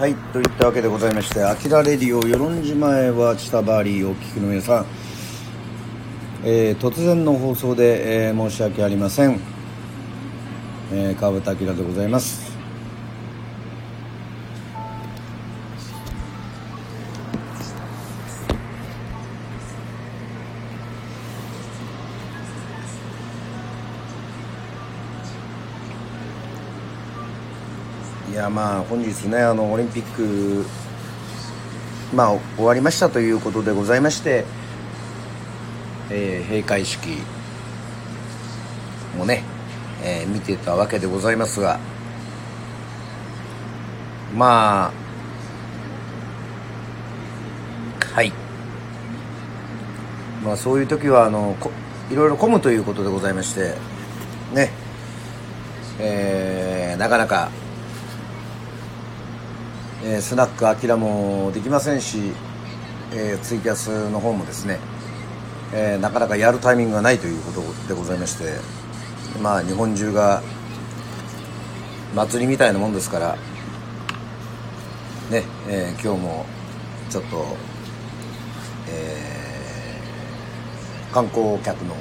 はいといったわけでございまして「あきらレディオ与論島へはチタバーリー」お聞きの皆さん、えー、突然の放送で、えー、申し訳ありません、えー、川端明でございます。いやまあ本日ねあのオリンピックまあ終わりましたということでございまして、えー、閉会式もね、えー、見てたわけでございますがまあはい。まあそういう時はあのこいろいろ混むということでございましてね。えー、なかなかえー、スナックアキラもできませんし、えー、ツイキャスの方もですね、えー、なかなかやるタイミングがないということでございましてまあ日本中が祭りみたいなもんですからね、えー、今日もちょっと、えー、観光客の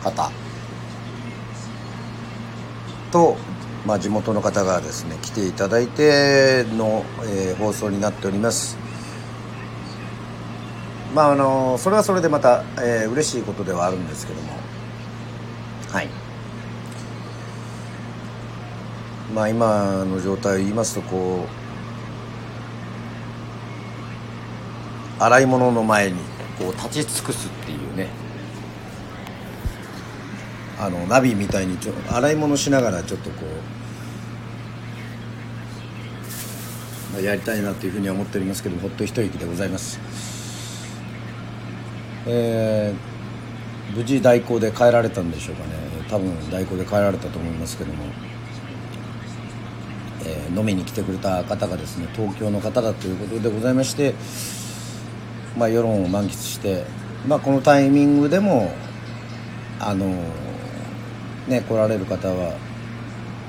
方とまあ、地元の方がですね来ていただいての、えー、放送になっております。まああのそれはそれでまた、えー、嬉しいことではあるんですけども。はい。まあ今の状態を言いますとこう洗い物の前にこう立ち尽くすっていうねあのナビみたいにちょ洗い物しながらちょっとこうまあやりたいなというふうには思っておりますけどほっと一息でございます、えー、無事代行で帰られたんでしょうかね。多分代行で帰られたと思いますけども、えー、飲みに来てくれた方がですね東京の方だということでございましてまあ世論を満喫してまあこのタイミングでもあのね来られる方は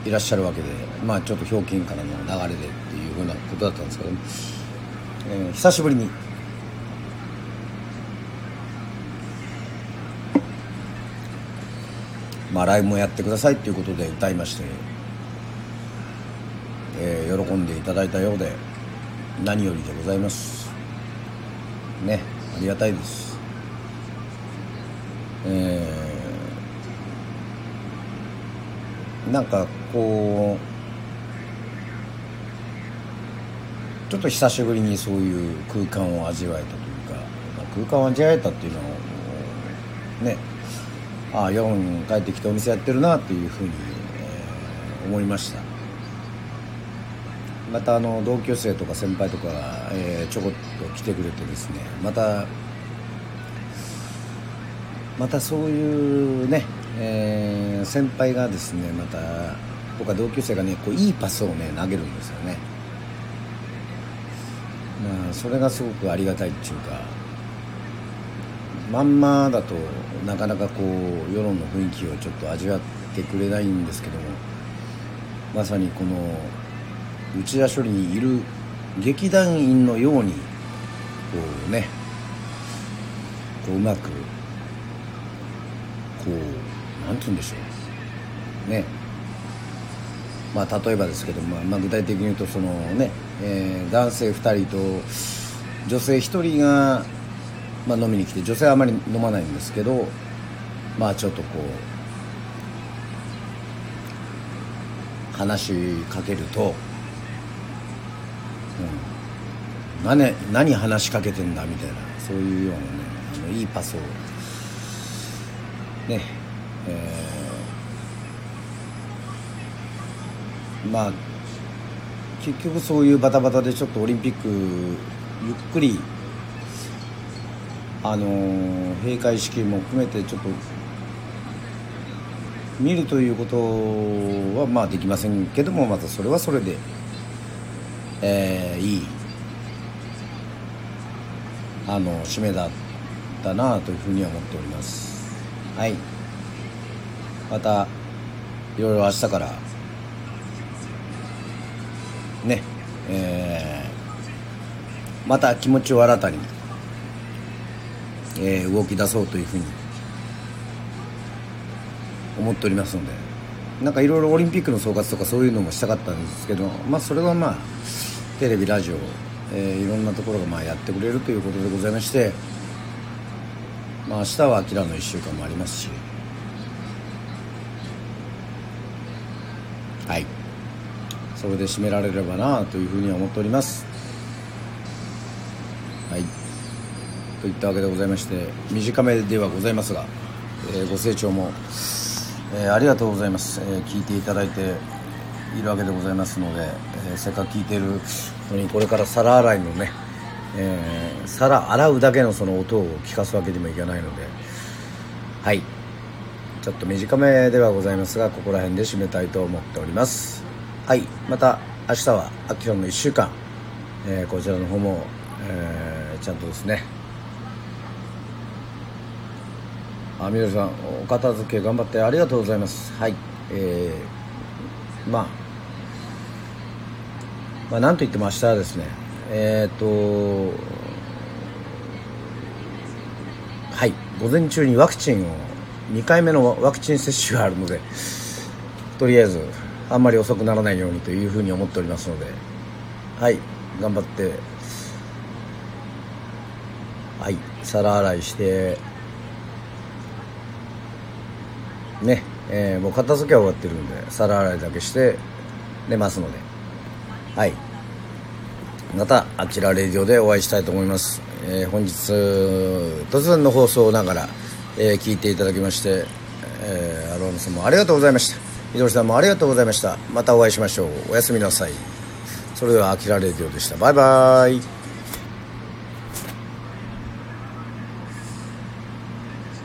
いらっしゃるわけでまあちょっとひょうきんからの流れでっていうふうなことだったんですけど、えー、久しぶりに。まあライブもやってくださいっていうことで歌いまして、えー、喜んでいただいたようで何よりでございます。ねありがたいですえーなんかこうちょっと久しぶりにそういう空間を味わえたというか空間を味わえたっていうのをねああ夜帰ってきてお店やってるなっていうふうに、えー、思いました。またあの同級生とか先輩とかが、えー、ちょこっと来てくれてですねまたまたそういうねえー、先輩がですねまたとか同級生がねこういいパスをね投げるんですよね。まあそれがすごくありがたいっていうかまんまだとなかなかこう世論の雰囲気をちょっと味わってくれないんですけどもまさにこの内田処理にいる劇団員のようにこうねこううまくこう何て言うんでしょう。ね。まあ例えばですけど、まあ、まあ、具体的に言うとそのね、えー、男性2人と女性1人が、まあ、飲みに来て女性はあまり飲まないんですけどまあちょっとこう話しかけると、うん、何何話しかけてんだみたいなそういうようなねあのいいパスをねえー、まあ結局そういうバタバタでちょっとオリンピックゆっくりあの閉会式も含めてちょっと見るということはまあできませんけどもまたそれはそれで、えー、いいあの締めだったなというふうには思っております。はいまたいろいろ明日から。ね、えー、また気持ちを新たに、えー、動き出そうというふうに思っておりますので。なんかいろいろオリンピックの総括とかそういうのもしたかったんですけど、まあ、それはまあテレビラジオ、えー、いろんなところがまあやってくれるということでございまして、まあ、明日はアキラの1週間もありますしはいそれで締められればなというふうには思っております。はい。といったわけでございまして短めではございますが、えー、ご清聴も、えー、ありがとうございます、えー、聞いていただいているわけでございますので、えせっかく聞いてるのにこれから皿洗いのね、え皿洗うだけのその音を聞かすわけにもいかないので。はい。ちょっと短めではございますがここら辺で締めたいと思っております。はいまた明日はアキラの1週間、えー、こちらの方も、えー、ちゃんとですね。あみどりさんお片付け頑張ってありがとうございます。はいえー、まあまあなんといっても明日はですねえっ、ー、とはい午前中にワクチンを2回目のワクチン接種があるのでとりあえずあんまり遅くならないようにというふうに思っておりますのではい頑張ってはい皿洗いしてねえー、もう片付けは終わってるんで皿洗いだけして寝ますので。はい。またあちらレディオでお会いしたいと思います、えー、本日突然の放送ながらえー、聞いていただきまして、えー、アロームさんもありがとうございました。みどりさんもありがとうございました。またお会いしましょう。おやすみなさい。それではあきらレディオでした。バイバイ。